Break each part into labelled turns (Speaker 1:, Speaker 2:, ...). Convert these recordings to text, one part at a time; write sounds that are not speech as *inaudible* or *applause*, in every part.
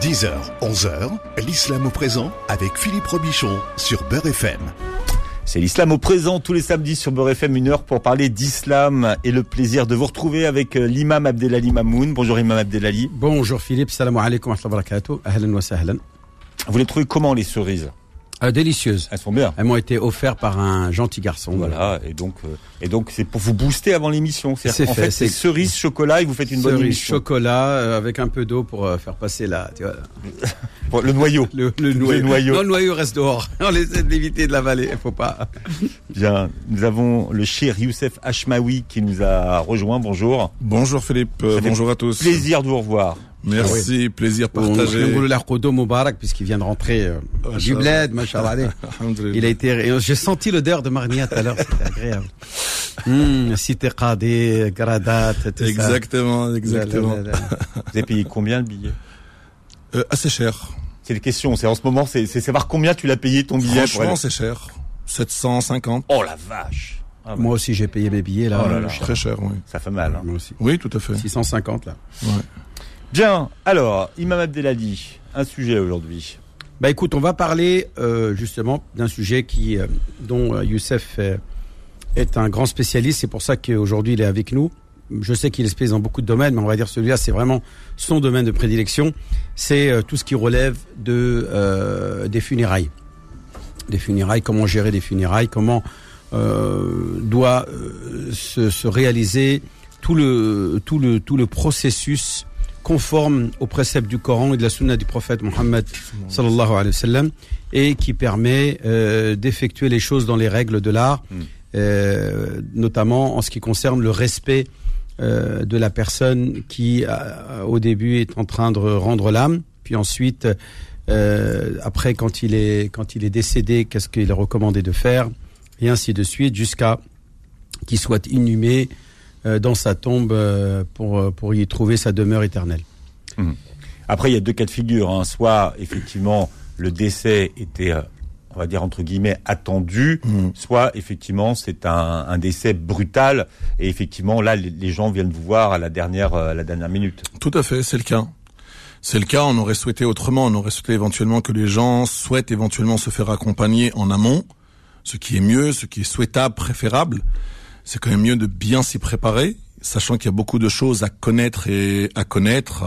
Speaker 1: 10h, 11h, l'islam au présent avec Philippe Robichon sur Beurre FM.
Speaker 2: C'est l'islam au présent tous les samedis sur Beurre FM, une heure pour parler d'islam et le plaisir de vous retrouver avec euh, l'imam Abdelali Mamoun. Bonjour imam Abdelali.
Speaker 3: Bonjour Philippe, salam alaikum wa rahmatullahi ahlan wa sahlan.
Speaker 2: Vous les trouvez comment les cerises?
Speaker 3: Euh, délicieuses.
Speaker 2: Elles sont bien.
Speaker 3: Elles m'ont été offertes par un gentil garçon.
Speaker 2: Voilà, et donc euh, et donc c'est pour vous booster avant l'émission.
Speaker 3: C'est
Speaker 2: en fait, c'est cerise chocolat et vous faites une bonne émission.
Speaker 3: chocolat euh, avec un peu d'eau pour euh, faire passer la, tu
Speaker 2: vois. *laughs* le noyau.
Speaker 3: Le, noyau. Non, le noyau reste dehors. *laughs* On essaie de l'éviter de l'avaler. Il faut pas.
Speaker 2: Bien, nous avons le cher Youssef Hachmaoui qui nous a rejoint. Bonjour.
Speaker 4: Bonjour Philippe. bonjour à tous.
Speaker 2: Plaisir de vous revoir.
Speaker 4: Merci, ah plaisir partagé.
Speaker 3: On Moubarak puisqu'il vient de rentrer euh, du bled, *laughs* Il a été, j'ai senti l'odeur de Marnia tout à l'heure, c'était agréable. *laughs* Mmh, cité Gradat,
Speaker 4: tout Exactement, exactement. *laughs*
Speaker 2: Vous avez payé combien le billet?
Speaker 4: Euh, Assez cher.
Speaker 2: C'est les questions, c'est en ce moment, c'est savoir combien tu l'as payé ton billet.
Speaker 4: Franchement, c'est cher. 750.
Speaker 2: Oh la vache.
Speaker 3: Ah Moi aussi, j'ai payé mes billets là.
Speaker 4: Oh Très cher, oui.
Speaker 2: Ça fait mal. Hein.
Speaker 3: Moi aussi.
Speaker 4: Oui, tout à fait.
Speaker 3: 650 là.
Speaker 4: Ouais.
Speaker 2: Bien, alors, Imam Abdelali, un sujet aujourd'hui.
Speaker 3: Bah écoute, on va parler euh, justement d'un sujet qui, euh, dont euh, Youssef est un grand spécialiste. C'est pour ça qu'aujourd'hui il est avec nous. Je sais qu'il est spécialiste dans beaucoup de domaines, mais on va dire celui-là, c'est vraiment son domaine de prédilection. C'est tout ce qui relève de des funérailles, des funérailles, comment gérer des funérailles, comment doit se, se, réaliser tout le tout le tout le processus conforme aux préceptes du Coran et de la Sunna du prophète Mohammed sallallahu alayhi wa sallam et qui permet euh, d'effectuer les choses dans les règles de l'art, hmm. euh, notamment en ce qui concerne le respect euh, de la personne qui, au début, est en train de rendre l'âme, puis ensuite, après, quand il est quand il est décédé, qu'est-ce qu'il est recommandé de faire, et ainsi de suite, jusqu'à qu'il soit inhumé dans sa tombe euh, pour, euh, pour y trouver sa demeure éternelle.
Speaker 2: Hum. Après, il y a deux cas de figure. Hein. Soit, effectivement, le décès était, on va dire, entre guillemets, attendu, hum. soit, effectivement, c'est un, un, décès brutal. Et effectivement, là, les, gens viennent vous voir à la dernière, à la dernière minute.
Speaker 4: Tout à fait, c'est le cas. C'est le cas, on aurait souhaité autrement, on aurait souhaité éventuellement que les gens souhaitent éventuellement se faire accompagner en amont, ce qui est mieux, ce qui est souhaitable, préférable c'est quand même mieux de bien s'y préparer, sachant qu'il y a beaucoup de choses à connaître et à connaître,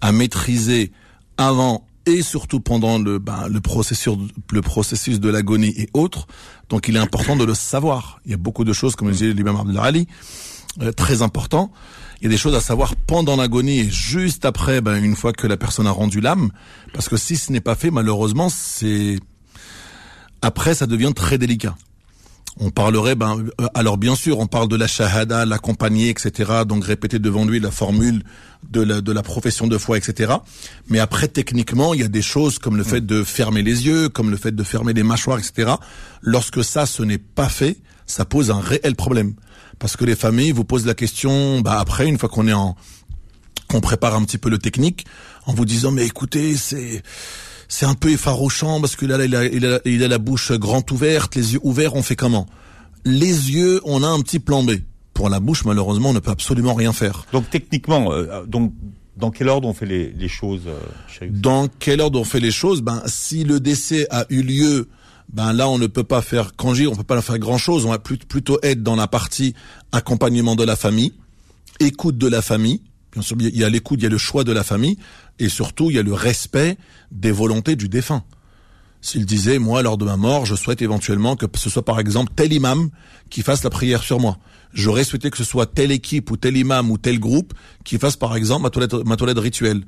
Speaker 4: à, maîtriser avant et surtout pendant le, ben, le processus, de l'agonie et autres. Donc, il est important de le savoir. Il y a beaucoup de choses, comme le disait l'imam Abdelali, euh, très important. Il y a des choses à savoir pendant l'agonie et juste après, ben, une fois que la personne a rendu l'âme. Parce que si ce n'est pas fait, malheureusement, c'est, après, ça devient très délicat on parlerait, ben, euh, alors bien sûr, on parle de la shahada, l'accompagner, etc. Donc répéter devant lui la formule de la, de la profession de foi, etc. Mais après, techniquement, il y a des choses comme le fait de fermer les yeux, comme le fait de fermer les mâchoires, etc. Lorsque ça, ce n'est pas fait, ça pose un réel problème. Parce que les familles vous posent la question, bah, après, une fois qu'on est en, qu'on prépare un petit peu le technique, en vous disant, mais écoutez, c'est, c'est un peu effarouchant parce que là, il a, il, a, la bouche grande ouverte, les yeux ouverts, on fait comment? Les yeux, on a un petit plan B. Pour la bouche, malheureusement, on ne peut absolument rien faire.
Speaker 2: Donc techniquement, euh, donc dans quel ordre on fait les, les choses euh,
Speaker 4: Dans quel ordre on fait les choses? Ben, si le décès a eu lieu, ben là, on ne peut pas faire congé, on peut pas faire grand chose. On va plutôt être dans la partie accompagnement de la famille, écoute de la famille. Il y a l'écoute, il y a le choix de la famille. Et surtout, il y a le respect des volontés du défunt. S'il disait, moi, lors de ma mort, je souhaite éventuellement que ce soit par exemple tel imam qui fasse la prière sur moi. J'aurais souhaité que ce soit telle équipe ou tel imam ou tel groupe qui fasse par exemple ma toilette, ma toilette rituelle.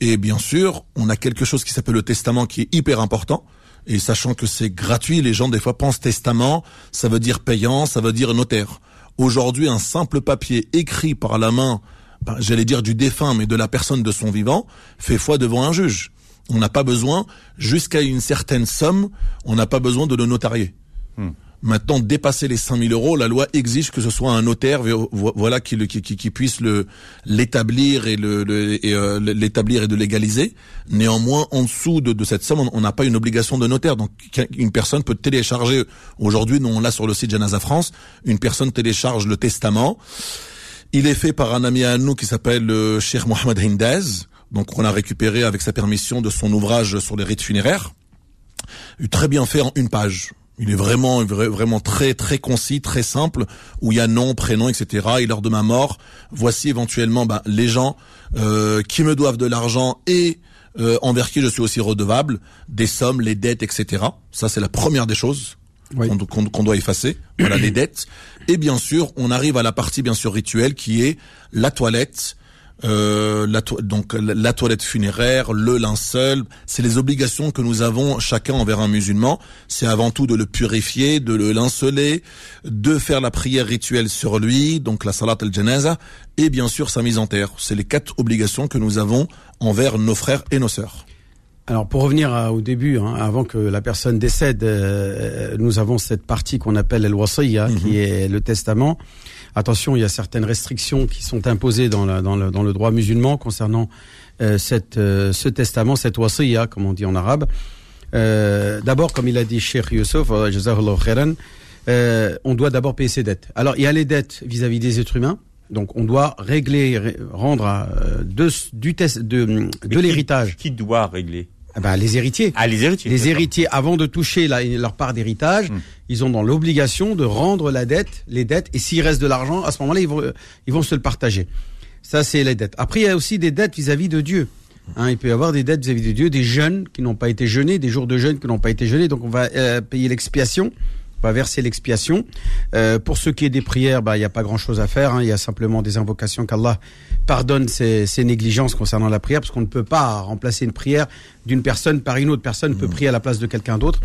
Speaker 4: Et bien sûr, on a quelque chose qui s'appelle le testament qui est hyper important. Et sachant que c'est gratuit, les gens des fois pensent testament, ça veut dire payant, ça veut dire notaire. Aujourd'hui, un simple papier écrit par la main j'allais dire du défunt, mais de la personne de son vivant, fait foi devant un juge. On n'a pas besoin, jusqu'à une certaine somme, on n'a pas besoin de le notarier. Hmm. Maintenant, dépasser les 5000 euros, la loi exige que ce soit un notaire, voilà, qui, qui, qui, puisse le l'établir et le, euh, l'établir et de légaliser. Néanmoins, en dessous de, de cette somme, on n'a pas une obligation de notaire. Donc, une personne peut télécharger. Aujourd'hui, nous on l'a sur le site Janaza France. Une personne télécharge le testament il est fait par un ami à nous qui s'appelle le Cheikh Mohamed Hindez donc on a récupéré avec sa permission de son ouvrage sur les rites funéraires, très bien fait en une page. Il est vraiment, vraiment très, très concis, très simple, où il y a nom, prénom, etc. Et lors de ma mort, voici éventuellement ben, les gens euh, qui me doivent de l'argent et euh, envers qui je suis aussi redevable, des sommes, les dettes, etc. Ça, c'est la première des choses qu'on doit effacer. *clears throat* Voilà les dettes. Et bien sûr, on arrive à la partie bien sûr rituelle qui est la toilette, euh, la donc la toilette funéraire, le linceul, c'est les obligations que nous avons chacun envers un musulman. C'est avant tout de le purifier, de le linceler, de faire la prière rituelle sur lui, donc la salat al-janaza, et bien sûr sa mise en terre. C'est les quatre obligations que nous avons envers nos frères et nos sœurs.
Speaker 3: Alors pour revenir au début, hein, avant que la personne décède, euh, nous avons cette partie qu'on appelle el wasiya, qui mhm. est le testament. Attention, il y a certaines restrictions qui sont imposées dans, dans, le, dans le, droit musulman concernant euh, cette, euh, ce testament, cette wasiya, comme on dit en arabe. d'abord, comme il a dit Sheikh Youssef, on doit d'abord payer ses dettes. Alors il y a les dettes vis-à-vis des êtres humains, donc on doit régler, rendre à, de, du test, de, de l'héritage.
Speaker 2: Qui doit régler
Speaker 3: ben, les héritiers.
Speaker 2: Ah, les héritiers.
Speaker 3: Les héritiers, avant de toucher leur part d'héritage, hmm. ils ont dans l'obligation de rendre la dette, les dettes, et s'il reste de l'argent, à ce moment-là, ils vont, ils vont se le partager. Ça, c'est les dettes. Après, il y a aussi des dettes vis-à-vis de Dieu. Hein, il peut y avoir des dettes vis-à-vis de Dieu, des jeunes qui n'ont pas été jeûnés, des jours de jeûne qui n'ont pas été jeûnés, donc on va euh, payer l'expiation on va verser l'expiation. Euh, pour ce qui est des prières, bah il n'y a pas grand-chose à faire. Hein. Il y a simplement des invocations qu'Allah pardonne ses, négligences concernant la prière, parce qu'on ne peut pas remplacer une prière d'une personne par une autre. Personne ne peut mm. prier à la place de quelqu'un d'autre.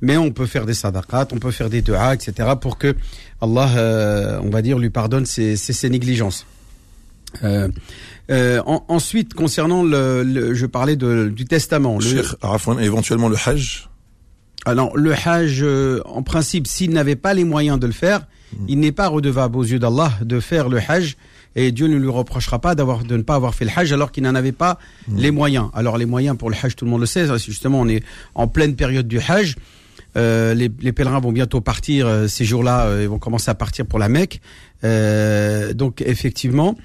Speaker 3: Mais on peut faire des sadaqat, on peut faire des du'a, etc. pour que Allah, euh, on va dire, lui pardonne ses, ses, négligences. Euh, euh, ensuite, concernant le, je parlais de, du testament.
Speaker 4: Le... éventuellement le Hajj.
Speaker 3: Alors, le Hajj, en principe, s'il n'avait pas les moyens de le faire, mm. il n'est pas redevable aux yeux d'Allah de faire le Hajj et Dieu ne lui reprochera pas d'avoir de ne pas avoir fait le Hajj alors qu'il n'en avait pas mmh. les moyens. Alors les moyens pour le Hajj, tout le monde le sait, justement on est en pleine période du Hajj. Euh, les, pèlerins vont bientôt partir euh, ces jours-là, euh, ils vont commencer à partir pour la Mecque. donc effectivement,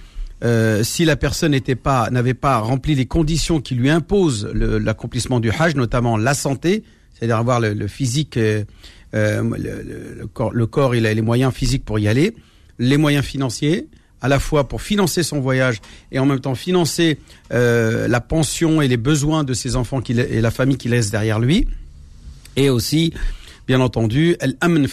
Speaker 3: si la personne n'était pas n'avait pas rempli les conditions qui lui imposent l'accomplissement du Hajj, notamment la santé, c'est-à-dire avoir le, physique, le, corps, le corps, il a les moyens physiques pour y aller, les moyens financiers, à la fois pour financer son voyage et en même temps financer euh, la pension et les besoins de ses enfants et la famille qu'il laisse derrière lui. Et aussi, bien entendu, elle amène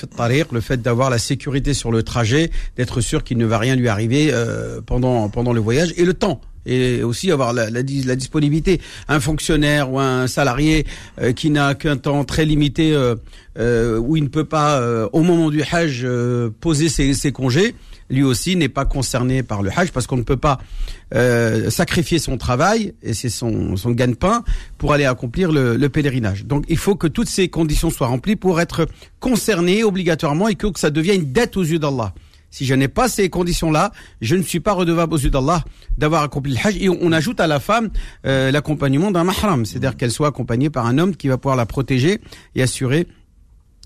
Speaker 3: le fait d'avoir la sécurité sur le trajet, d'être sûr qu'il ne va rien lui arriver euh, pendant le voyage et le temps et aussi avoir la, la, la, disponibilité. Un fonctionnaire ou un salarié euh, qui n'a qu'un temps très limité euh, euh, où il ne peut pas, au moment du Hajj, poser ses, ses, congés, lui aussi n'est pas concerné par le Hajj parce qu'on ne peut pas sacrifier son travail et c'est son, son gagne-pain pour aller accomplir le, le, pèlerinage. Donc il faut que toutes ces conditions soient remplies pour être concerné obligatoirement et que ça devienne une dette aux yeux d'Allah. Si je n'ai pas ces conditions-là, je ne suis pas redevable aux yeux d'Allah d'avoir accompli le Hajj. Et on ajoute à la femme euh, l'accompagnement d'un mahram, c'est-à-dire qu'elle soit accompagnée par un homme qui va pouvoir la protéger et assurer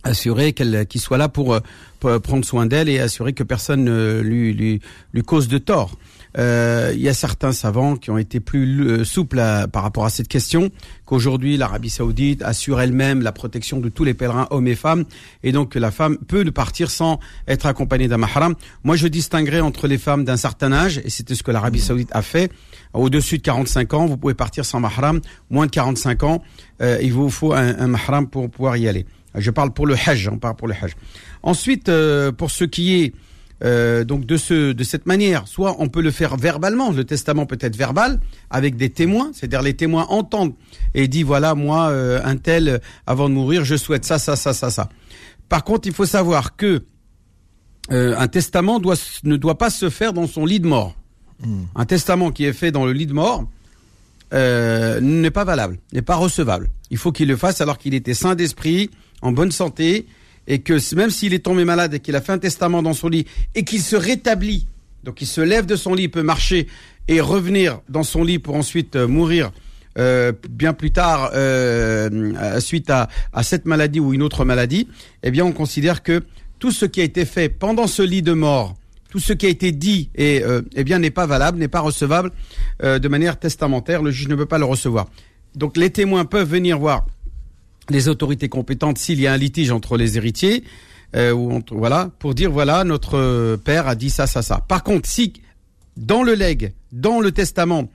Speaker 3: assurer qu'elle qu'il soit là pour, pour prendre soin d'elle et assurer que personne ne lui, lui, lui cause de tort. Euh, il y a certains savants qui ont été plus euh, souples par rapport à cette question, qu'aujourd'hui l'Arabie Saoudite assure elle-même la protection de tous les pèlerins hommes et femmes, et donc que la femme peut partir sans être accompagnée d'un mahram. Moi, je distinguerai entre les femmes d'un certain âge, et c'était ce que l'Arabie Saoudite a fait. Au-dessus de 45 ans, vous pouvez partir sans mahram. Moins de 45 ans, euh, il vous faut un, un, mahram pour pouvoir y aller. Je parle pour le hajj, on parle pour le hajj. Ensuite, pour ce qui est euh, donc de ce de cette manière, soit on peut le faire verbalement, le testament peut être verbal avec des témoins, c'est-à-dire les témoins entendent et disent voilà moi euh, un tel avant de mourir je souhaite ça ça ça ça ça. Par contre il faut savoir que euh, un testament doit ne doit pas se faire dans son lit de mort. Hmm. Un testament qui est fait dans le lit de mort n'est pas valable, n'est pas recevable. Il faut qu'il le fasse alors qu'il était sain d'esprit, en bonne santé et que même s'il est tombé malade et qu'il a fait un testament dans son lit et qu'il se rétablit, donc il se lève de son lit, peut marcher et revenir dans son lit pour ensuite euh, mourir euh, bien plus tard euh, suite à, à, cette maladie ou une autre maladie, eh bien on considère que tout ce qui a été fait pendant ce lit de mort tout ce qui a été dit et euh, eh bien n'est pas valable, n'est pas recevable euh, de manière testamentaire. Le juge ne peut pas le recevoir. Donc les témoins peuvent venir voir les autorités compétentes s'il y a un litige entre les héritiers euh, ou entre, voilà pour dire voilà notre père a dit ça ça ça. Par contre, si dans le legs, dans le testament,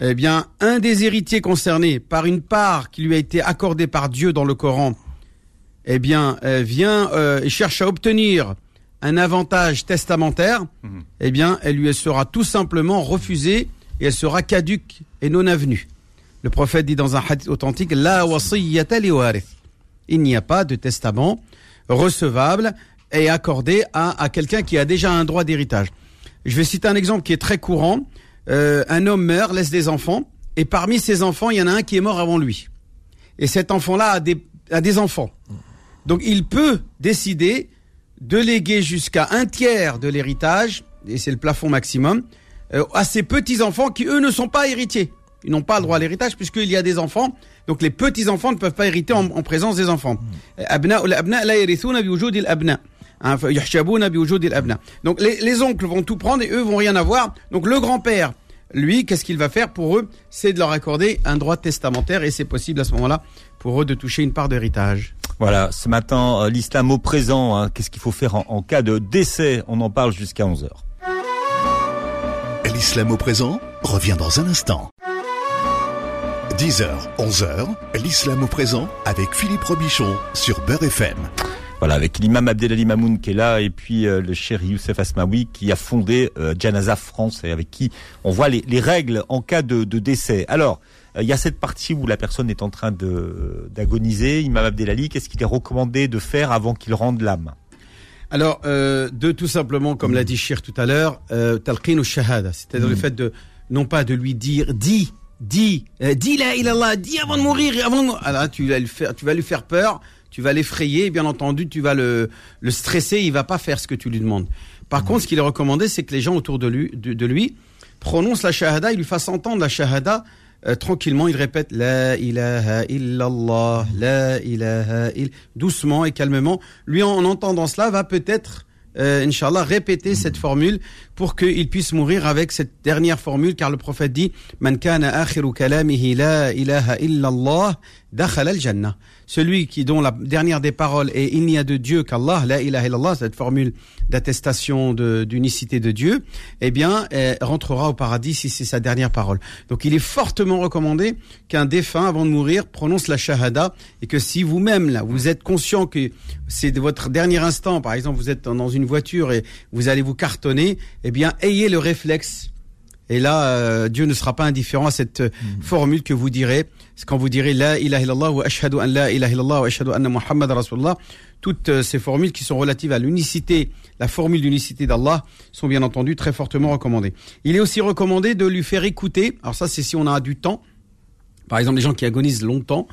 Speaker 3: eh bien un des héritiers concernés par une part qui lui a été accordée par Dieu dans le Coran, eh bien euh, vient euh, et cherche à obtenir un avantage testamentaire,
Speaker 2: Mhm.
Speaker 3: eh bien elle lui sera tout simplement refusée et elle sera caduque et non avenue. Le prophète dit dans un hadith authentique La. Il n'y a pas de testament recevable et accordé à, quelqu'un qui a déjà un droit d'héritage. Je vais citer un exemple qui est très courant. Euh, un homme meurt, laisse des enfants, et parmi ses enfants, il y en a un qui est mort avant lui. Et cet enfant-là a des, a des enfants. Donc il peut décider de léguer jusqu'à un tiers de l'héritage, et c'est le plafond maximum, euh, à ses petits-enfants qui, eux, ne sont pas héritiers. Ils n'ont pas le droit à l'héritage puisqu'il y a des enfants. Donc les petits-enfants ne peuvent pas hériter en, présence des enfants. Hmm. Euh, hein, Donc les, oncles vont tout prendre et eux vont rien avoir. Donc le grand-père, lui, qu'est-ce qu'il va faire pour eux? C'est de leur accorder un droit testamentaire et c'est possible à ce moment-là pour eux de toucher une part d'héritage.
Speaker 2: Voilà, ce matin, euh, l'islam au présent, hein, qu'est-ce qu'il faut faire en, en cas de décès? On en parle jusqu'à 11h.
Speaker 1: L'islam au présent revient dans un instant. 10h, 11h, l'islam au présent avec Philippe Robichon sur Beurre FM.
Speaker 2: Voilà, avec l'imam Abdelali Mamoun qui est là et puis euh, le cher Youssef Asmaoui qui a fondé euh, Janaza France et avec qui on voit les, les règles en cas de, de décès. Alors, euh, il y a cette partie où la personne est en train de d'agoniser. Imam Abdelali, qu'est-ce qu'il est recommandé de faire avant qu'il rende l'âme?
Speaker 3: Alors, euh, de tout simplement, comme l'a dit Shir tout à l'heure, euh, talqin ou shahada, c'est-à-dire le fait de, non pas de lui dire, dis, dis, euh, dis la ilallah, dis avant de mourir, avant de... Alors, tu vas lui faire, tu vas lui faire peur, tu vas l'effrayer, bien entendu, tu vas le, le stresser, il va pas faire ce que tu lui demandes. Par contre, ce qu'il est recommandé, c'est que les gens autour de lui, de, lui prononcent la shahada, ils lui fassent entendre la shahada, euh, tranquillement, il répète La ilaha illallah, la ilaha ill doucement et calmement. Lui, en entendant cela, va peut-être, euh, Inch'Allah, répéter cette formule pour qu'il puisse mourir avec cette dernière formule, car le prophète dit Man kana akhiru kalamihi la ilaha illallah, dakhala al-jannah. Celui qui, dont la dernière des paroles est Il n'y a de Dieu qu'Allah, la ilaha illallah, cette formule d'attestation d'unicité de Dieu, eh bien, euh, rentrera au paradis si c'est sa dernière parole. Donc, il est fortement recommandé qu'un défunt, avant de mourir, prononce la shahada et que si vous-même, là, vous êtes conscient que c'est de votre dernier instant, par exemple, vous êtes dans une voiture et vous allez vous cartonner, eh bien, ayez le réflexe et là, euh, Dieu ne sera pas indifférent à cette euh, formule que vous direz. Quand vous direz La ilaha illallah wa ashhadu an la ilaha illallah wa ashhadu anna Muhammad rasulullah. Toutes euh, ces formules qui sont relatives à l'unicité, la formule d'unicité d'Allah, sont bien entendu très fortement recommandées. Il est aussi recommandé de lui faire écouter. Alors ça, c'est si on a du temps. Par exemple, les gens qui agonisent longtemps,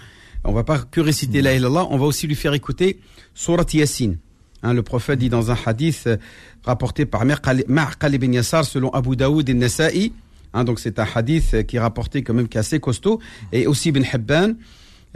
Speaker 3: on va pas que réciter la ilaha on va aussi lui faire écouter Surat Yasin. Hein, le prophète dit dans un hadith euh, rapporté par Ma'qal Ma'qal ibn Yassar selon Abu Daoud et Nasa'i. Hein, donc c'est un hadith euh, qui est rapporté quand même qui est assez costaud. Et aussi Ibn Hibban.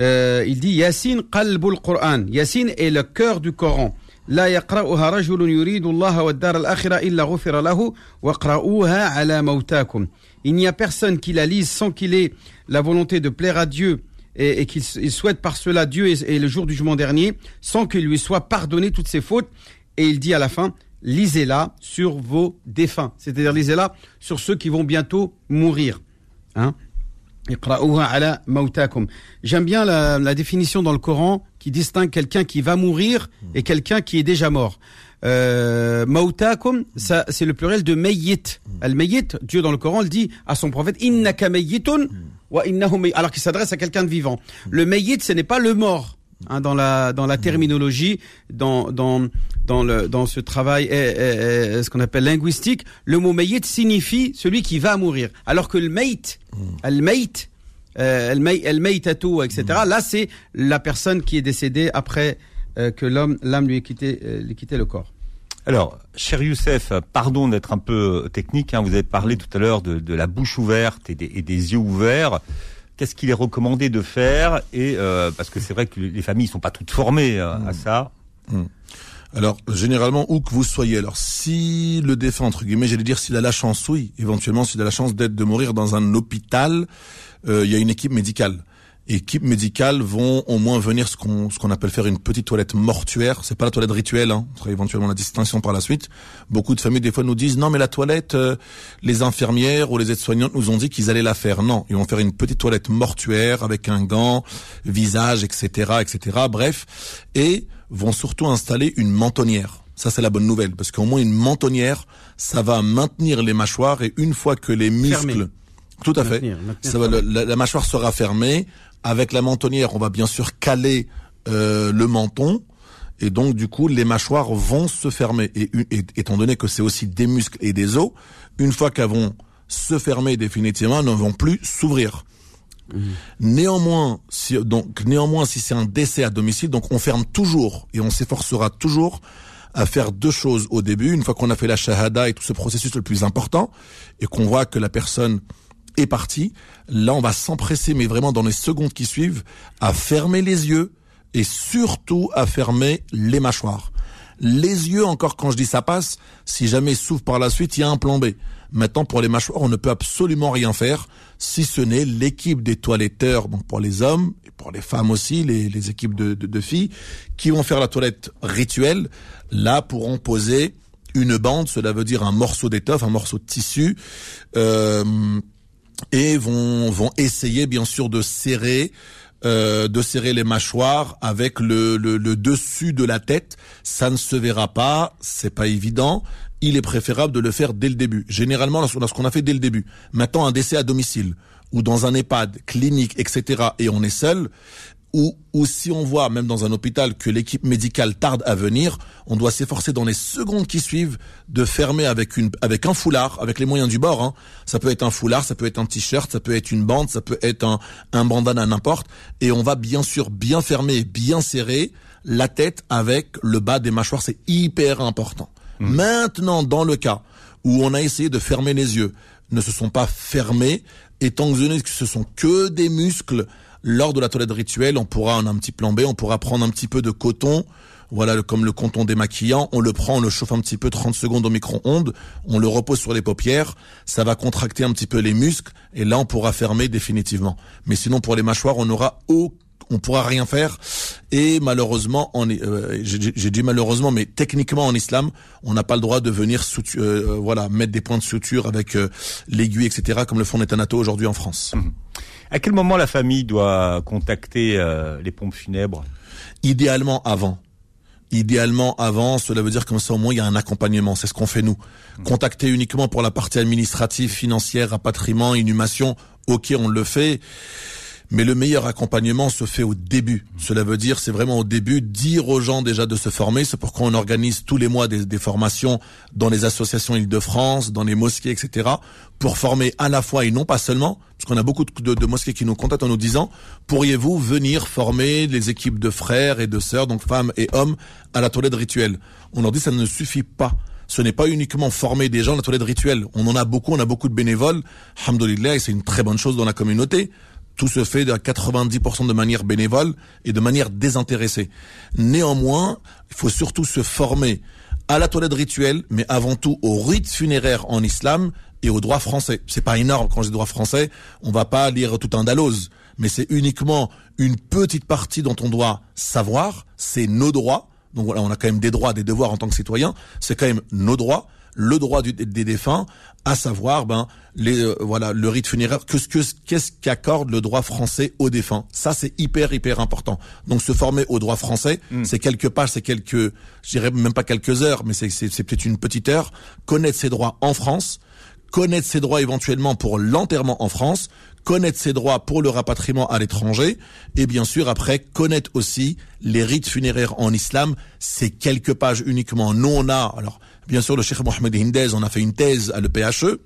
Speaker 3: Euh, il dit Yasin qalbul Qur'an. Yasin est le cœur du Coran. لا يقرأها رجل يريد الله والدار الآخرة إلا غفر له واقرأوها على موتاكم. Il n'y a personne qui la lise sans qu'il ait la volonté de plaire à Dieu et, qu'il souhaite par cela Dieu et, le jour du jugement dernier, sans qu'il lui soit pardonné toutes ses fautes. Et il dit à la fin, lisez-la sur vos défunts, c'est-à-dire lisez-la sur ceux qui vont bientôt mourir. Hein. J'aime bien la, définition dans le Coran qui distingue quelqu'un qui va mourir et quelqu'un qui est déjà mort. Euh, mautakum, ça c'est le pluriel de mayyit. Al mayyit, Dieu dans le Coran le dit à son prophète mayyitun wa alors qu'il s'adresse à quelqu'un de vivant. Le mayyit, ce n'est pas le mort. hein, dans la dans la terminologie, dans dans dans le dans ce travail, eh, eh, eh, ce qu'on appelle linguistique, le mot mayyit signifie celui qui va mourir, alors que le mayt, al mayt, euh, al may- al maytatu, etc. Là, c'est la personne qui est décédée après euh, que l'homme l'âme lui ait quitté euh, lui quitté le corps.
Speaker 2: Alors, cher Youssef, pardon d'être un peu technique, hein, vous avez parlé tout à l'heure de, de la bouche ouverte et des, et des yeux ouverts. Qu'est-ce qu'il est recommandé de faire Et euh, parce que c'est vrai que les familles sont pas toutes formées euh, à ça.
Speaker 4: Alors, généralement, où que vous soyez, alors si le défunt, entre guillemets, j'allais dire, s'il a la chance, oui, éventuellement, s'il a la chance d'être, de mourir dans un hôpital, euh, il y a une équipe médicale équipes médicales vont au moins venir ce qu'on ce qu'on appelle faire une petite toilette mortuaire. C'est pas la toilette rituelle, hein. on fera éventuellement la distinction par la suite. Beaucoup de familles des fois nous disent non mais la toilette, euh, les infirmières ou les aides-soignantes nous ont dit qu'ils allaient la faire. Non, ils vont faire une petite toilette mortuaire avec un gant, visage, etc., etc. Bref, et vont surtout installer une mentonnière. Ça c'est la bonne nouvelle parce qu'au moins une mentonnière, ça va maintenir les mâchoires et une fois que les muscles tout à fait. ça va, la, la, mâchoire sera fermée. Avec la mentonnière, on va bien sûr caler euh, le menton. Et donc, du coup, les mâchoires vont se fermer. Et, étant donné que c'est aussi des muscles et des os, une fois qu'elles vont se fermer définitivement, elles ne vont plus s'ouvrir. Mmh. Néanmoins, si, donc, néanmoins, si c'est un décès à domicile, donc on ferme toujours et on s'efforcera toujours à faire deux choses au début. Une fois qu'on a fait la shahada et tout ce processus le plus important et qu'on voit que la personne est parti. Là, on va s'empresser, mais vraiment dans les secondes qui suivent, à fermer les yeux et surtout à fermer les mâchoires. Les yeux, encore quand je dis ça passe, si jamais s'ouvre par la suite, il y a un plan B. Maintenant, pour les mâchoires, on ne peut absolument rien faire, si ce n'est l'équipe des toiletteurs, donc pour les hommes, et pour les femmes aussi, les, équipes de, de, filles, qui vont faire la toilette rituelle, là pourront poser une bande, cela veut dire un morceau d'étoffe, un morceau de tissu, euh, et vont vont essayer bien sûr de serrer euh, de serrer les mâchoires avec le, le, le, dessus de la tête. Ça ne se verra pas, c'est pas évident. Il est préférable de le faire dès le début. Généralement, lorsqu'on a fait dès le début. Maintenant, un décès à domicile ou dans un EHPAD, clinique, etc. et on est seul, ou, ou si on voit, même dans un hôpital, que l'équipe médicale tarde à venir, on doit s'efforcer dans les secondes qui suivent de fermer avec une, avec un foulard, avec les moyens du bord. Hein. Ça peut être un foulard, ça peut être un t-shirt, ça peut être une bande, ça peut être un, un bandana, n'importe. Et on va bien sûr bien fermer, bien serrer la tête avec le bas des mâchoires. C'est hyper important. Mmh. Maintenant, dans le cas où on a essayé de fermer les yeux, ne se sont pas fermés, étant donné que ce sont que des muscles lors de la toilette rituelle, on pourra, en un petit plan B, on pourra prendre un petit peu de coton, voilà, comme le coton démaquillant, on le prend, on le chauffe un petit peu 30 secondes au micro-ondes, on le repose sur les paupières, ça va contracter un petit peu les muscles, et là on pourra fermer définitivement. Mais sinon pour les mâchoires, on aura aucun on pourra rien faire. Et malheureusement, euh, j'ai dit malheureusement, mais techniquement en islam, on n'a pas le droit de venir euh, euh, voilà, mettre des points de suture avec l'aiguille, etc., comme le font les aujourd'hui en France. Mmh.
Speaker 2: À quel moment la famille doit contacter euh, les pompes funèbres?
Speaker 4: Idéalement avant. Idéalement avant, cela veut dire comme ça au moins il y a un accompagnement, c'est ce qu'on fait nous. Contacter uniquement pour la partie administrative, financière, rapatriement, inhumation, ok on le fait. Mais le meilleur accompagnement se fait au début. Cela veut dire, c'est vraiment au début, dire aux gens déjà de se former. C'est pourquoi on organise tous les mois des, formations dans les associations Île-de-France, dans les mosquées, etc. pour former à la fois et non pas seulement, parce qu'on a beaucoup de, mosquées qui nous contactent en nous disant, pourriez-vous venir former les équipes de frères et de sœurs, donc femmes et hommes, à la toilette rituelle? On leur dit, ça ne suffit pas ce n'est pas uniquement former des gens à la toilette rituelle. On en a beaucoup, on a beaucoup de bénévoles. Alhamdoulilah, et c'est une très bonne chose dans la communauté. Tout se fait à 90% de manière bénévole et de manière désintéressée. Néanmoins, il faut surtout se former à la toilette rituelle, mais avant tout au rite funéraire en islam et au droit français. C'est pas énorme quand je dis droit français, on va pas lire tout un dalose, mais c'est uniquement une petite partie dont on doit savoir, c'est nos droits. Donc voilà, on a quand même des droits, des devoirs en tant que citoyen, c'est quand même nos droits le droit du, des défunts, à savoir ben les euh, voilà le rite funéraire. Qu'est-ce que qu'est-ce qu'accorde le droit français aux défunts Ça c'est hyper hyper important. Donc se former au droit français, hmm. c'est quelques pages, c'est quelques, je dirais même pas quelques heures, mais c'est c'est peut-être une petite heure. Connaître ses droits en France, connaître ses droits éventuellement pour l'enterrement en France, connaître ses droits pour le rapatriement à l'étranger, et bien sûr après connaître aussi les rites funéraires en islam. C'est quelques pages uniquement. Nous on a alors Bien sûr, le Cheikh Mohamed Hindez, on a fait une thèse à l'EPHE.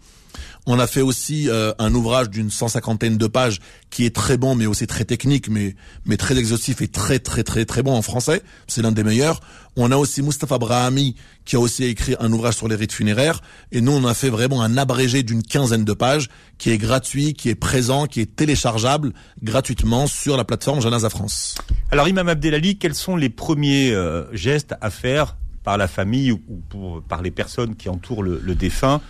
Speaker 4: On a fait aussi euh, un ouvrage d'une cent cinquantaine de pages qui est très bon, mais aussi très technique, mais mais très exhaustif et très très très très bon en français. C'est l'un des meilleurs. On a aussi Mustafa Brahami qui a aussi écrit un ouvrage sur les rites funéraires. Et nous, on a fait vraiment un abrégé d'une quinzaine de pages qui est gratuit, qui est présent, qui est téléchargeable gratuitement sur la plateforme Janaza France.
Speaker 2: Alors Imam Abdelali, quels sont les premiers euh, gestes à faire par la famille ou, par les personnes qui entourent le, défunt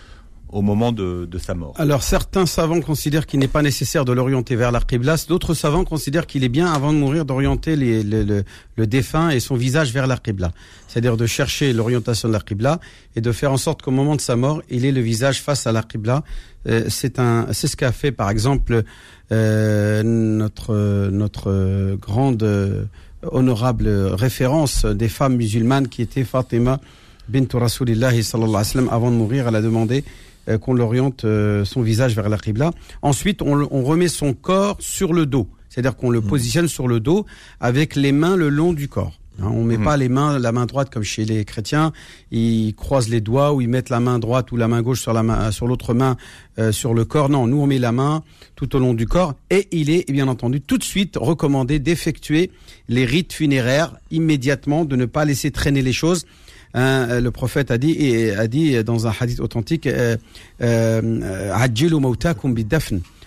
Speaker 2: au moment de, sa mort.
Speaker 3: Alors certains savants considèrent qu'il n'est pas nécessaire de l'orienter vers la Qibla, d'autres savants considèrent qu'il est bien avant de mourir d'orienter le, défunt et son visage vers la Qibla, c'est-à-dire de chercher l'orientation de la Qibla et de faire en sorte qu'au moment de sa mort, il ait le visage face à la Qibla. Euh, c'est ce qu'a fait par exemple euh, notre grande honorable référence des femmes musulmanes qui était Fatima bint Rasulillahi sallallahu alayhi wa sallam avant de mourir, elle a demandé euh, qu'on l'oriente euh, son visage vers la Qibla. Ensuite, on, on, remet son corps sur le dos, c'est-à-dire qu'on le mmh. positionne sur le dos avec les mains le long du corps. Hein, on met mmh. pas les mains, la main droite comme chez les chrétiens. Ils croisent les doigts ou ils mettent la main droite ou la main gauche sur la main, sur l'autre main, euh, sur le corps. Non, nous on met la main tout au long du corps et il est bien entendu tout de suite recommandé d'effectuer les rites funéraires immédiatement, de ne pas laisser traîner les choses. Hein, euh, le prophète a dit et a dit dans un hadith authentique euh, euh,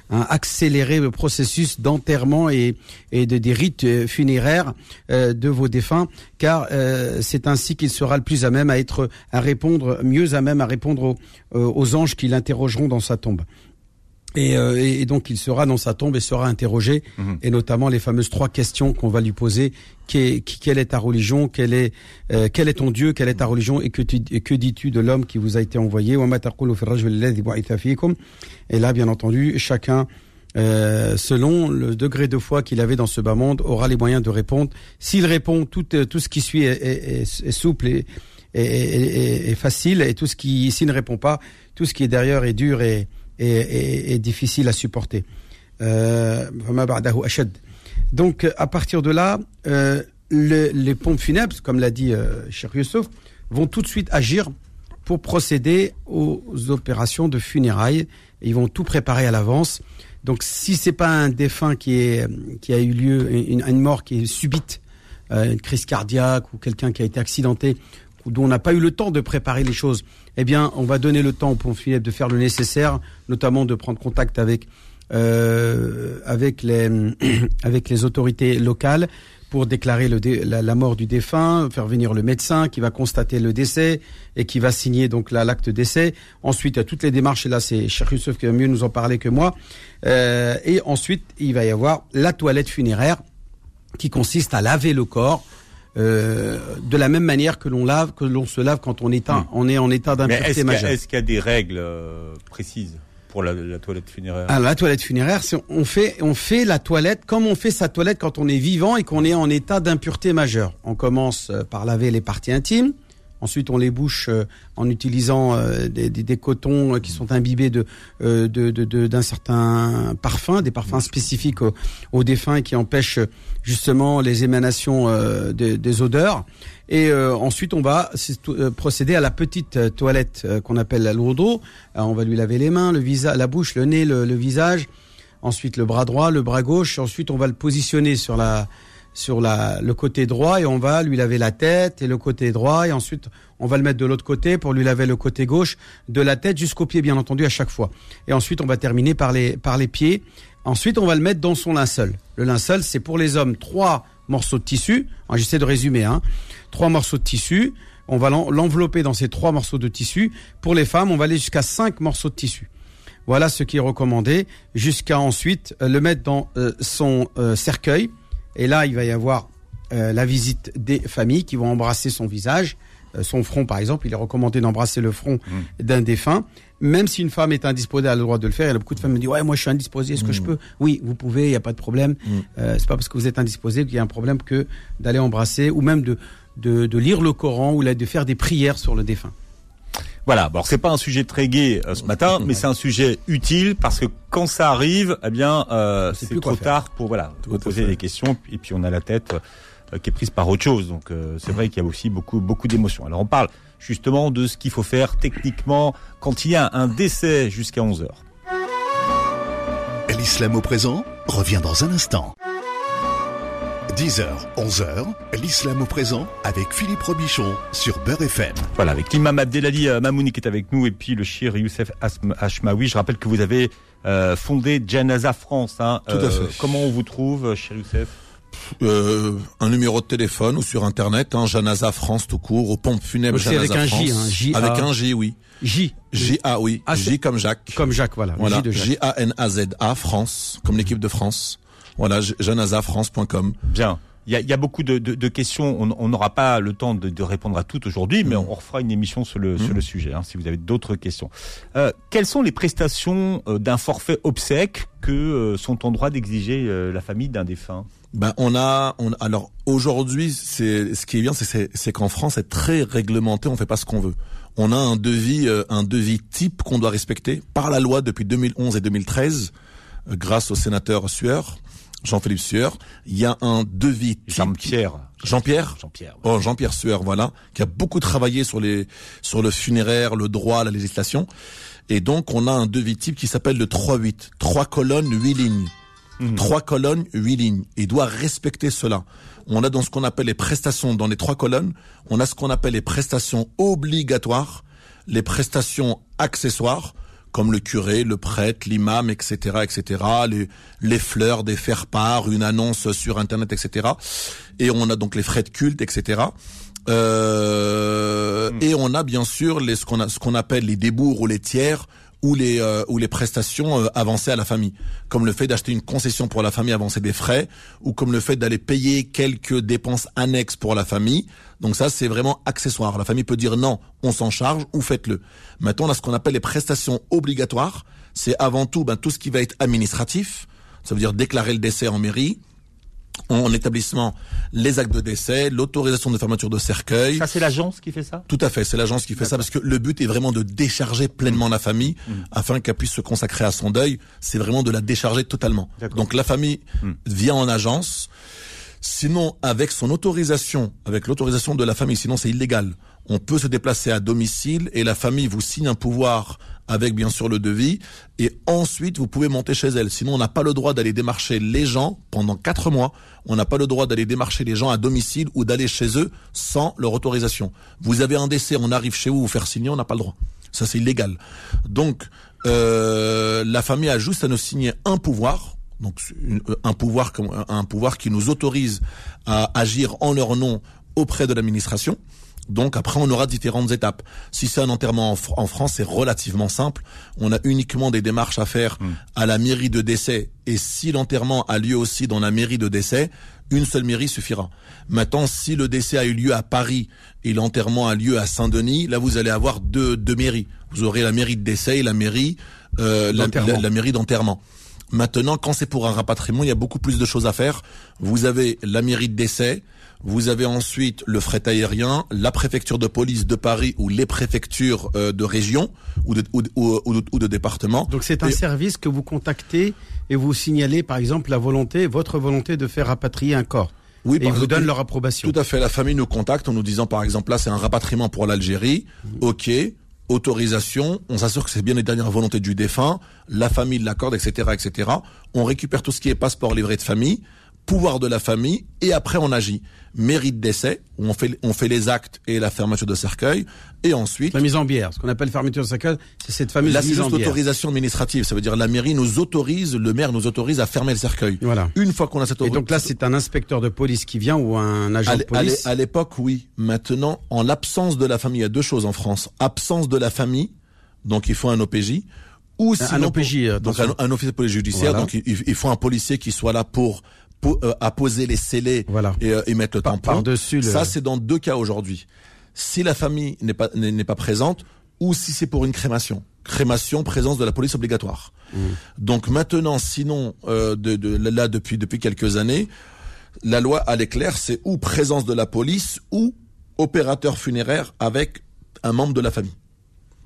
Speaker 3: hein, accélérer le processus d'enterrement et, et de, des rites funéraires de vos défunts, car c'est ainsi qu'il sera le plus à même à être à répondre, mieux à même à répondre aux anges qui l'interrogeront dans sa tombe. Euh, et, et, donc il sera dans sa tombe et sera interrogé, mhm. et notamment les fameuses trois questions qu'on va lui poser. Qui quelle est ta religion? Quel est euh, quel est ton Dieu? Quelle est ta religion? Et que, que dis-tu de l'homme qui vous a été envoyé? Et là bien entendu chacun euh, selon le degré de foi qu'il avait dans ce bas monde aura les moyens de répondre. S'il répond tout tout ce qui suit est, est, est souple et, et, facile. Et tout ce qui s'il ne répond pas tout ce qui est derrière est dur et est, difficile à supporter. Euh, donc à partir de là, euh, les pompes funèbres, comme l'a dit euh, Cheikh Youssef, vont tout de suite agir pour procéder aux opérations de funérailles. Ils vont tout préparer à l'avance. Donc si c'est pas un défunt qui est qui a eu lieu une, mort qui est subite, euh, une crise cardiaque ou quelqu'un qui a été accidenté dont on n'a pas eu le temps de préparer les choses, eh bien, on va donner le temps au pont funèbre de faire le nécessaire, notamment de prendre contact avec euh, avec les *clears throat* avec les autorités locales pour déclarer la, mort du défunt, faire venir le médecin qui va constater le décès et qui va signer donc l'acte décès. Ensuite, a toutes les démarches, et là c'est Cheikh Youssef qui va mieux nous en parler que moi. Euh, et ensuite, il va y avoir la toilette funéraire qui consiste à laver le corps euh, de la même manière que l'on lave, que l'on se lave quand on est, hmm. on est en état d'impureté majeure.
Speaker 2: Est-ce qu'il y a des règles euh, précises pour la, toilette funéraire?
Speaker 3: Ah, La toilette funéraire, on fait, on fait la toilette comme on fait sa toilette quand on est vivant et qu'on est en état d'impureté majeure. On commence euh, par laver les parties intimes. Ensuite, on les bouche euh, en utilisant euh, des, des, des, cotons euh, qui sont imbibés de d'un de, de, certain parfum, des parfums spécifiques aux, défunts et qui empêchent justement les émanations des, des, odeurs. Et ensuite, on va procéder à la petite toilette qu'on appelle la lourdeau. on va lui laver les mains, le visage, la bouche, le nez, le, le visage. Ensuite, le bras droit, le bras gauche. Ensuite, on va le positionner sur la sur la, le côté droit et on va lui laver la tête et le côté droit et ensuite on va le mettre de l'autre côté pour lui laver le côté gauche de la tête jusqu'aux pieds bien entendu à chaque fois. Et ensuite on va terminer par les, par les pieds. Ensuite on va le mettre dans son linceul. Le linceul c'est pour les hommes trois morceaux de tissu. J'essaie de résumer. Hein. Trois morceaux de tissu. On va l'envelopper dans ces trois morceaux de tissu. Pour les femmes on va aller jusqu'à cinq morceaux de tissu. Voilà ce qui est recommandé jusqu'à ensuite euh, le mettre dans euh, son euh, cercueil et là, il va y avoir euh, la visite des familles qui vont embrasser son visage, euh, son front par exemple. Il est recommandé d'embrasser le front mmh. d'un défunt. Même si une femme est indisposée, elle a le droit de le faire. Il y a beaucoup de femmes qui me disent ouais, moi je suis indisposée, est-ce que je mmh. peux? Oui, vous pouvez, il n'y a pas de problème. Mmh. Euh, c'est pas parce que vous êtes indisposé qu'il y a un problème que d'aller embrasser ou même de, de, de lire le Coran ou de faire des prières sur le défunt.
Speaker 2: Voilà. Alors c'est pas un sujet très gai euh, ce matin, *laughs* mais c'est un sujet utile parce que quand ça arrive, eh bien, euh, c'est trop tard pour voilà poser des questions et puis on a la tête euh, qui est prise par autre chose. Donc c'est vrai qu'il y a aussi beaucoup beaucoup d'émotions. Alors on parle justement de ce qu'il faut faire techniquement quand il y a un décès jusqu'à 11 heures.
Speaker 1: L'islam au présent revient dans un instant. 10h, 11h, l'islam au présent avec Philippe Robichon sur Beurre FM.
Speaker 2: Voilà, avec l'imam Abdelali euh, Mamouni qui est avec nous et puis le shir Youssef Hashmawi. Je rappelle que vous avez euh, fondé Janaza France. Hein.
Speaker 4: Tout à euh, fait.
Speaker 2: comment on vous trouve, shir Youssef?
Speaker 4: Euh, un numéro de téléphone ou sur internet, hein, Janaza France tout court, aux pompes funèbres Janaza
Speaker 3: avec un
Speaker 4: France.
Speaker 3: J, hein,
Speaker 4: avec un J, oui.
Speaker 3: J.
Speaker 4: J A oui,
Speaker 3: Ah,
Speaker 4: J comme Jacques.
Speaker 3: Comme Jacques, voilà.
Speaker 4: Voilà,
Speaker 3: J de Jacques.
Speaker 4: J A N A Z A France, comme l'équipe de France. Voilà, j- janazafrance.com.
Speaker 2: Bien. Il y a, il y a beaucoup de, de- de questions. On n'aura pas le temps de, de répondre à toutes aujourd'hui, mais on refera une émission sur le, sur le sujet, hein, si vous avez d'autres questions. Euh, quelles sont les prestations euh, d'un forfait obsèque que euh, sont en droit d'exiger euh, la famille d'un défunt?
Speaker 4: Ben on a, on, alors aujourd'hui, c'est ce qui est bien, c'est- qu'en France, c'est très réglementé. On fait pas ce qu'on veut. On a un devis, un devis type qu'on doit respecter par la loi depuis 2011 et 2013, euh, grâce au sénateur Sueur, Jean-Philippe Sueur. Il y a un devis type.
Speaker 2: Jean-Pierre.
Speaker 4: Jean-Pierre.
Speaker 2: Jean-Pierre. ouais.
Speaker 4: Oh, Jean-Pierre Sueur, voilà, qui a beaucoup travaillé sur les sur le funéraire, le droit, la législation. Et donc, on a un devis type qui s'appelle le 3-8. Trois colonnes, huit lignes. Trois colonnes, huit lignes. Il doit respecter cela. On a dans ce qu'on appelle les prestations dans les trois colonnes, on a ce qu'on appelle les prestations obligatoires, les prestations accessoires, comme le curé, le prêtre, l'imam, etc., etc., les, les fleurs, des faire-part, une annonce sur Internet, etc. Et on a donc les frais de culte, etc. Euh, Et on a bien sûr les, ce qu'on appelle les débours ou les tiers ou les euh, ou les prestations euh, avancées à la famille, comme le fait d'acheter une concession pour la famille avancer des frais, ou comme le fait d'aller payer quelques dépenses annexes pour la famille. Donc ça, c'est vraiment accessoire. La famille peut dire non, on s'en charge ou faites-le. Maintenant, on a ce qu'on appelle les prestations obligatoires. C'est avant tout ben, tout ce qui va être administratif. Ça veut dire déclarer le décès en mairie, en établissement, les actes de décès, l'autorisation de fermeture de cercueil.
Speaker 2: Ça, c'est l'agence qui fait ça?
Speaker 4: Tout à fait, c'est l'agence qui fait ça parce que le but est vraiment de décharger pleinement la famille afin qu'elle puisse se consacrer à son deuil. C'est vraiment de la décharger totalement. Donc la famille vient en agence. Sinon, avec son autorisation, avec l'autorisation de la famille, sinon c'est illégal. On peut se déplacer à domicile et la famille vous signe un pouvoir avec bien sûr le devis et ensuite vous pouvez monter chez elle. Sinon, on n'a pas le droit d'aller démarcher les gens pendant quatre mois. On n'a pas le droit d'aller démarcher les gens à domicile ou d'aller chez eux sans leur autorisation. Vous avez un décès, on arrive chez vous vous faire signer, on n'a pas le droit. Ça c'est illégal. Donc euh, la famille a juste à nous signer un pouvoir donc une- un pouvoir un pouvoir qui nous autorise à agir en leur nom auprès de l'administration. Donc après, on aura différentes étapes. Si c'est un enterrement en, Fr- en France, c'est relativement simple. On a uniquement des démarches à faire à la mairie de décès. Et si l'enterrement a lieu aussi dans la mairie de décès, une seule mairie suffira. Maintenant, si le décès a eu lieu à Paris et l'enterrement a lieu à Saint-Denis, là, vous allez avoir deux, deux mairies. Vous aurez la mairie de décès et la mairie, euh, la,
Speaker 3: D'enterrement.
Speaker 4: la- la mairie d'enterrement. Maintenant, quand c'est pour un rapatriement, il y a beaucoup plus de choses à faire. Vous avez la mairie de décès, vous avez ensuite le fret aérien, la préfecture de police de Paris ou les préfectures euh, de région ou de, ou, ou- ou de- ou de département.
Speaker 3: Donc c'est un
Speaker 4: Et-
Speaker 3: service que vous contactez et vous signalez par exemple la volonté, votre volonté de faire rapatrier un corps.
Speaker 4: Oui,
Speaker 3: et ils vous donnent leur approbation.
Speaker 4: Tout à fait. La famille nous contacte en nous disant, par exemple, là, c'est un rapatriement pour l'Algérie. OK. Autorisation. On s'assure que c'est bien les dernières volontés du défunt. La famille l'accorde, etc., etc. On récupère tout ce qui est passeport livré de famille, pouvoir de la famille, et après on agit. Mairie de décès, où on fait, on fait les actes et la fermeture de cercueil, et ensuite,
Speaker 3: La mise en bière, ce qu'on appelle fermeture de cercueil, c'est cette fameuse
Speaker 4: c'est
Speaker 3: mise en bière.
Speaker 4: l'autorisation administrative. Ça veut dire la mairie nous autorise, le maire nous autorise à fermer le cercueil.
Speaker 3: Voilà.
Speaker 4: Une fois qu'on a cette
Speaker 3: Et donc là, c'est un inspecteur de police qui vient ou un agent
Speaker 4: à
Speaker 3: de police.
Speaker 4: à l'époque, oui. Maintenant, en l'absence de la famille, il y a deux choses en France. Absence de la famille, donc il faut un OPJ. Ou
Speaker 3: Un- un
Speaker 4: sinon,
Speaker 3: OPJ,
Speaker 4: donc un, un officier de police judiciaire.
Speaker 3: Voilà.
Speaker 4: Donc il, il faut un policier qui soit là pour, euh, à poser les scellés
Speaker 3: Voilà.
Speaker 4: et, euh, et mettre le
Speaker 3: Par-
Speaker 4: tampon.
Speaker 3: par-dessus le-
Speaker 4: Ça, c'est dans deux cas aujourd'hui. Si la famille n'est pas n'est n'est pas présente, ou si c'est pour une crémation. Crémation, présence de la police obligatoire.
Speaker 3: Mmh.
Speaker 4: Donc maintenant, sinon, euh, de, de, là depuis depuis quelques années, la loi à l'éclair, c'est ou présence de la police ou opérateur funéraire avec un membre de la famille.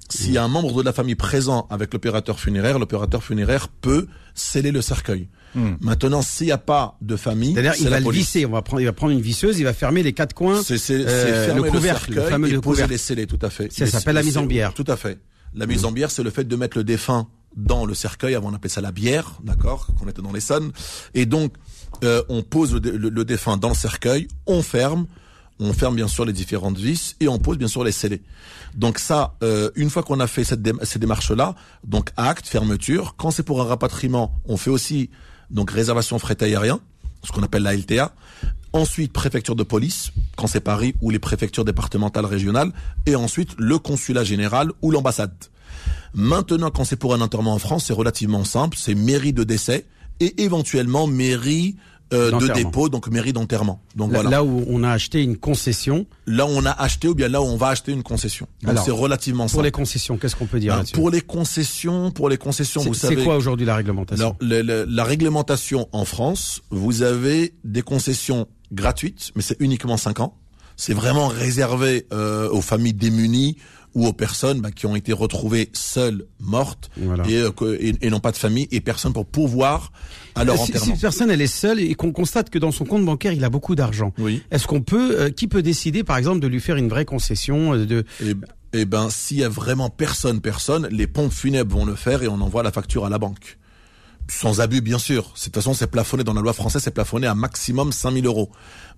Speaker 4: S'il y a un membre de la famille présent avec l'opérateur funéraire, l'opérateur funéraire peut sceller le cercueil. Maintenant, s'il n'y a pas de famille,
Speaker 3: C'est-à-dire,
Speaker 4: c'est
Speaker 3: il
Speaker 4: la
Speaker 3: va le visser. On va prendre, il va prendre une visseuse, il va fermer les quatre coins.
Speaker 4: C'est c'est-
Speaker 3: euh,
Speaker 4: fermer
Speaker 3: le
Speaker 4: le,
Speaker 3: couvercle, le
Speaker 4: cercueil
Speaker 3: fameux
Speaker 4: et
Speaker 3: le
Speaker 4: poser
Speaker 3: couvercle.
Speaker 4: les scellés, tout à fait.
Speaker 3: Ça s'appelle la mise en bière.
Speaker 4: Tout à fait. La mise en bière, c'est le fait de mettre le défunt dans le cercueil. Avant, on appelait ça la bière, d'accord, qu'on était dans les sonnes. Et donc, euh, on pose le, dé- le- le défunt dans le cercueil, on ferme, on ferme bien sûr les différentes vis et on pose bien sûr les scellés. Donc ça, euh, une fois qu'on a fait cette ces démarches-là, donc acte, fermeture. Quand c'est pour un rapatriement, on fait aussi donc réservation fret aérien. ce qu'on appelle la LTA. Ensuite, préfecture de police, quand c'est Paris, ou les préfectures départementales régionales. Et ensuite, le consulat général ou l'ambassade. Maintenant, quand c'est pour un enterrement en France, c'est relativement simple. C'est mairie de décès et éventuellement mairie euh, de dépôt, donc mairie d'enterrement. Donc
Speaker 3: Là,
Speaker 4: voilà.
Speaker 3: là où on a acheté une concession.
Speaker 4: Là où on a acheté ou bien là où on va acheter une concession. Donc c'est relativement
Speaker 3: Pour
Speaker 4: simple.
Speaker 3: les concessions, qu'est-ce qu'on peut dire
Speaker 4: Ben,
Speaker 3: là-dessus
Speaker 4: pour les concessions, pour les concessions,
Speaker 3: C'est
Speaker 4: vous
Speaker 3: c'est
Speaker 4: savez.
Speaker 3: quoi aujourd'hui la réglementation
Speaker 4: le- la réglementation en France, vous avez des concessions gratuites, mais c'est uniquement 5 ans. C'est vraiment réservé euh, aux familles démunies ou aux personnes bah, qui ont été retrouvées seules, mortes,
Speaker 3: Voilà.
Speaker 4: et, euh, et, et n'ont pas de famille et personne pour pourvoir à leur
Speaker 3: si, si
Speaker 4: enterrement.
Speaker 3: une personne elle est seule et qu'on constate que dans son compte bancaire il a beaucoup d'argent,
Speaker 4: Oui.
Speaker 3: est-ce qu'on peut, euh, qui peut décider par exemple de lui faire une vraie concession euh, de
Speaker 4: Et, et ben, s'il y a vraiment personne, personne, les pompes funèbres vont le faire et on envoie la facture à la banque. Sans abus, bien sûr. De toute façon, c'est plafonné dans la loi française, c'est plafonné à maximum 5000 euros.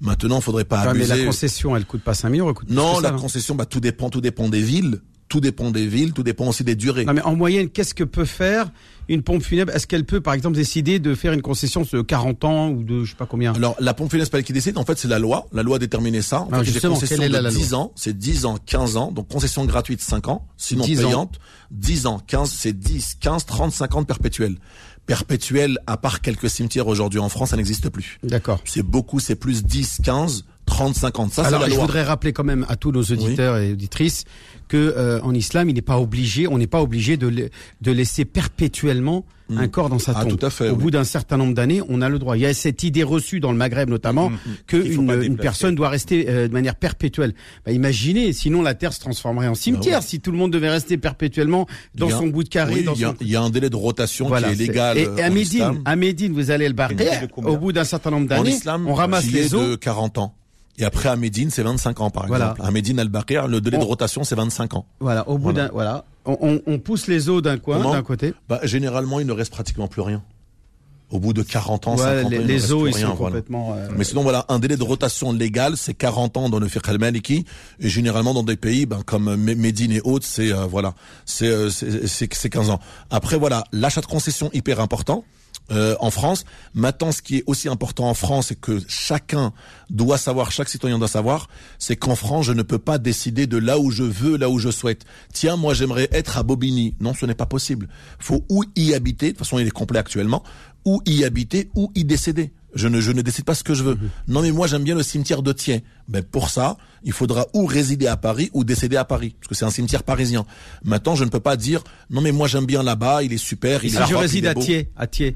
Speaker 4: Maintenant, faudrait pas
Speaker 3: mais
Speaker 4: abuser.
Speaker 3: la concession elle coûte pas 5 000 euros, elle coûte plus
Speaker 4: Non,
Speaker 3: que
Speaker 4: la
Speaker 3: ça, hein.
Speaker 4: concession, bah, tout dépend, tout dépend des villes. Tout dépend des villes, tout dépend aussi des durées.
Speaker 3: Non mais en moyenne, qu'est-ce que peut faire une pompe funèbre? Est-ce qu'elle peut par exemple décider de faire une concession de 40 ans ou de je sais pas combien?
Speaker 4: Alors, la pompe funèbre, c'est pas elle qui décide. En fait, c'est la loi. La loi a déterminé ça. En
Speaker 3: Ah,
Speaker 4: fait,
Speaker 3: justement,
Speaker 4: concessions
Speaker 3: quelle est la-
Speaker 4: de
Speaker 3: la loi?
Speaker 4: 10 ans. C'est 10 ans, 15 ans. Donc, concession gratuite 5 ans. Sinon
Speaker 3: 10 ans.
Speaker 4: payante. 10 ans, 15, c'est 10, 15, 30, 50 perpétuels. Perpétuel, à part quelques cimetières aujourd'hui en France, ça n'existe plus.
Speaker 3: D'accord.
Speaker 4: C'est beaucoup, c'est plus 10, 15, 30, 50. Ça,
Speaker 3: Alors,
Speaker 4: la
Speaker 3: je
Speaker 4: loi.
Speaker 3: voudrais rappeler quand même à tous nos auditeurs et auditrices que euh, en islam, il n'est pas obligé, on n'est pas obligé de, de laisser perpétuellement un corps dans sa
Speaker 4: Ah,
Speaker 3: tombe.
Speaker 4: tout à fait,
Speaker 3: Au
Speaker 4: oui.
Speaker 3: bout d'un certain nombre d'années, on a le droit. Il y a cette idée reçue dans le Maghreb notamment que
Speaker 2: Qu'il faut
Speaker 3: une,
Speaker 2: pas
Speaker 3: une
Speaker 2: déplacer.
Speaker 3: personne doit rester euh, de manière perpétuelle. Bah, imaginez, sinon la terre se transformerait en cimetière si tout le monde devait rester perpétuellement dans
Speaker 4: a-
Speaker 3: son bout de carré.
Speaker 4: Il y, a,
Speaker 3: son...
Speaker 4: il y a un délai de rotation
Speaker 3: Voilà,
Speaker 4: qui est légal.
Speaker 3: Et,
Speaker 4: euh,
Speaker 3: et à
Speaker 4: en
Speaker 3: Médine, à Médine, vous allez le barrer. Au bout d'un certain nombre d'années, on ramasse les os.
Speaker 4: de 40 ans. Et après, à Médine, c'est 25 ans, par
Speaker 3: Voilà.
Speaker 4: exemple. À Médine, Al-Baqir, le délai de
Speaker 3: On-
Speaker 4: rotation, c'est 25 ans.
Speaker 3: Voilà, au bout
Speaker 4: Voilà.
Speaker 3: d'un, voilà, on, on- on pousse les os d'un coin, d'un côté.
Speaker 4: Bah, généralement, il ne reste pratiquement plus rien. Au bout de 40 ans,
Speaker 3: Ouais,
Speaker 4: 50 ans,
Speaker 3: les,
Speaker 4: il ne
Speaker 3: les
Speaker 4: reste
Speaker 3: os,
Speaker 4: plus
Speaker 3: ils
Speaker 4: rien,
Speaker 3: sont
Speaker 4: voilà.
Speaker 3: complètement. euh,
Speaker 4: Mais sinon, voilà, un délai de rotation légal, c'est 40 ans dans le fiqh al-maliki, et généralement dans des pays ben, comme Mé- Médine et autres, c'est euh, voilà, c'est euh, c'est c'est- c'est 15 ans. Après, voilà, l'achat de concession hyper important. Euh, en France. Maintenant, ce qui est aussi important en France, et que chacun doit savoir, chaque citoyen doit savoir, c'est qu'en France, je ne peux pas décider de là où je veux, là où je souhaite. Tiens, moi, j'aimerais être à Bobigny. Non, ce n'est pas possible. Faut ou y habiter, de toute façon, il est complet actuellement, ou y habiter, ou y décéder. Je ne, je ne décide pas ce que je veux. Non, mais moi, j'aime bien le cimetière de Thiers. Ben, pour ça, il faudra ou résider à Paris ou décéder à Paris. Parce que c'est un cimetière parisien. Maintenant, je ne peux pas dire, non, mais moi, j'aime bien là-bas, il est super, il
Speaker 3: si
Speaker 4: est
Speaker 3: je réside
Speaker 4: il est
Speaker 3: à. Thiers, à Thiers,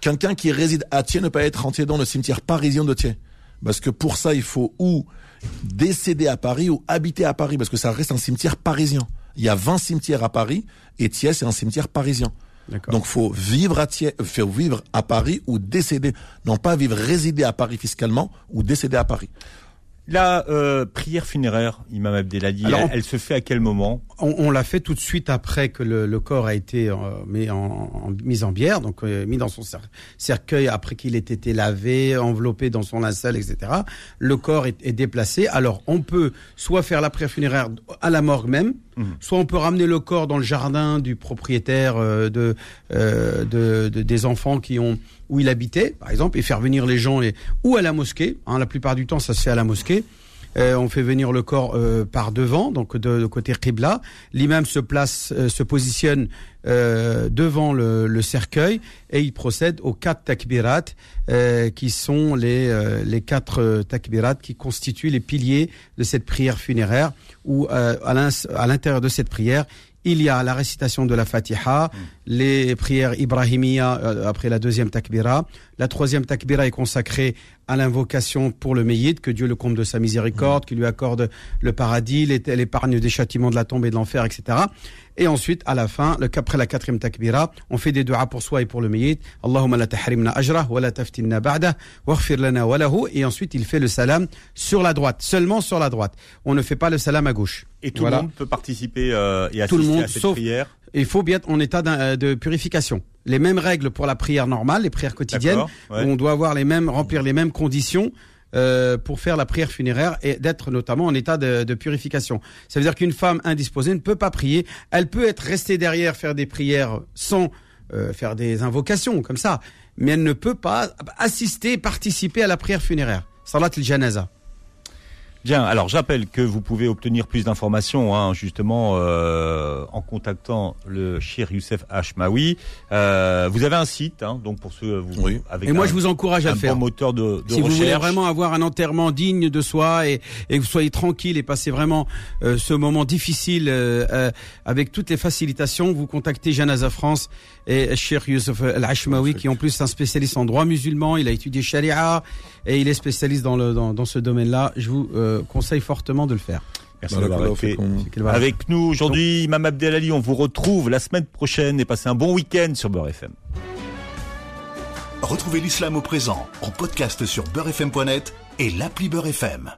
Speaker 4: Quelqu'un qui réside à Thiers ne peut pas être entier dans le cimetière parisien de Thiers. Parce que pour ça, il faut ou décéder à Paris ou habiter à Paris. Parce que ça reste un cimetière parisien. Il y a 20 cimetières à Paris et Thiers, c'est un cimetière parisien. Donc, faut vivre à Thiers, euh, faut vivre à Paris ou décéder. Non pas vivre, résider à Paris fiscalement ou décéder à Paris.
Speaker 2: La euh, prière funéraire, Imam
Speaker 3: Alors,
Speaker 2: elle, se fait à quel moment?
Speaker 3: On, on l'a fait tout de suite après que le, le corps a été euh, mis en, en- mis en bière, donc euh, mis dans son cer- cercueil après qu'il ait été lavé, enveloppé dans son linceul, etc. Le corps est, est déplacé. Alors, on peut soit faire la prière funéraire à la morgue même, soit on peut ramener le corps dans le jardin du propriétaire euh, de, euh, de, de- des enfants qui ont où il habitait, par exemple, et faire venir les gens et, ou à la mosquée. hein, la plupart du temps, ça se fait à la mosquée. Euh, on fait venir le corps par devant, donc de, de côté Qibla. L'imam se place, se positionne devant le, cercueil et il procède aux quatre takbirat qui sont les, les quatre takbirat qui constituent les piliers de cette prière funéraire où euh, à l'intérieur de cette prière il y a la récitation de la Fatiha, les prières Ibrahimiya euh, après la deuxième takbira. La troisième takbira est consacrée à l'invocation pour le Meyyid, que Dieu le comble de sa miséricorde, qu'il lui accorde le paradis, l'é- l'épargne des châtiments de la tombe et de l'enfer, etc. Et ensuite, à la fin, le, après la quatrième takbira, on fait des duas pour soi et pour le Meyyid. Allahumma la tahrimna ajrah, wa la taftinna ba'dah, waghfir lana wa lahu. Et ensuite, il fait le salam sur la droite, seulement sur la droite. On ne fait pas le salam à gauche.
Speaker 2: Et tout
Speaker 3: Voilà.
Speaker 2: le monde peut participer euh, et
Speaker 3: Tout le
Speaker 2: assister
Speaker 3: monde,
Speaker 2: à cette
Speaker 3: sauf-
Speaker 2: prière
Speaker 3: Il faut bien être en état euh, de purification. Les mêmes règles pour la prière normale, les prières quotidiennes.
Speaker 2: Ouais.
Speaker 3: On doit avoir les mêmes, remplir les mêmes conditions euh, pour faire la prière funéraire et d'être notamment en état de, de purification. Ça veut dire qu'une femme indisposée ne peut pas prier. Elle peut être restée derrière faire des prières sans euh, faire des invocations comme ça, mais elle ne peut pas assister, participer à la prière funéraire. Salat al-janaza.
Speaker 2: Bien, alors j'appelle que vous pouvez obtenir plus d'informations, hein, justement, euh, en contactant le Shir Youssef Hashmawi. Euh, vous avez un site, hein, donc pour ceux vous,
Speaker 4: Oui.
Speaker 2: avec
Speaker 3: Et moi,
Speaker 2: un-
Speaker 3: je vous encourage à
Speaker 2: un
Speaker 3: le faire.
Speaker 2: bon moteur de, de
Speaker 3: si vous voulez vraiment avoir un enterrement digne de soi et, et que vous soyez tranquille et passer vraiment euh, ce moment difficile euh, euh, avec toutes les facilitations, vous contactez Janaza France et Cheikh Youssef Al-Hashmawi qui en plus est un spécialiste en droit musulman, il a étudié Sharia et il est spécialiste dans, le, dans, dans ce domaine-là. Je vous euh, conseille fortement de le faire.
Speaker 2: Merci été
Speaker 4: fikum.
Speaker 3: Voilà.
Speaker 2: avec nous aujourd'hui. Imam Abdelali, on vous retrouve la semaine prochaine et passez un bon week-end sur Beurre FM.
Speaker 1: Retrouvez l'islam au présent en podcast sur beurrefm.net et l'appli Beurre FM.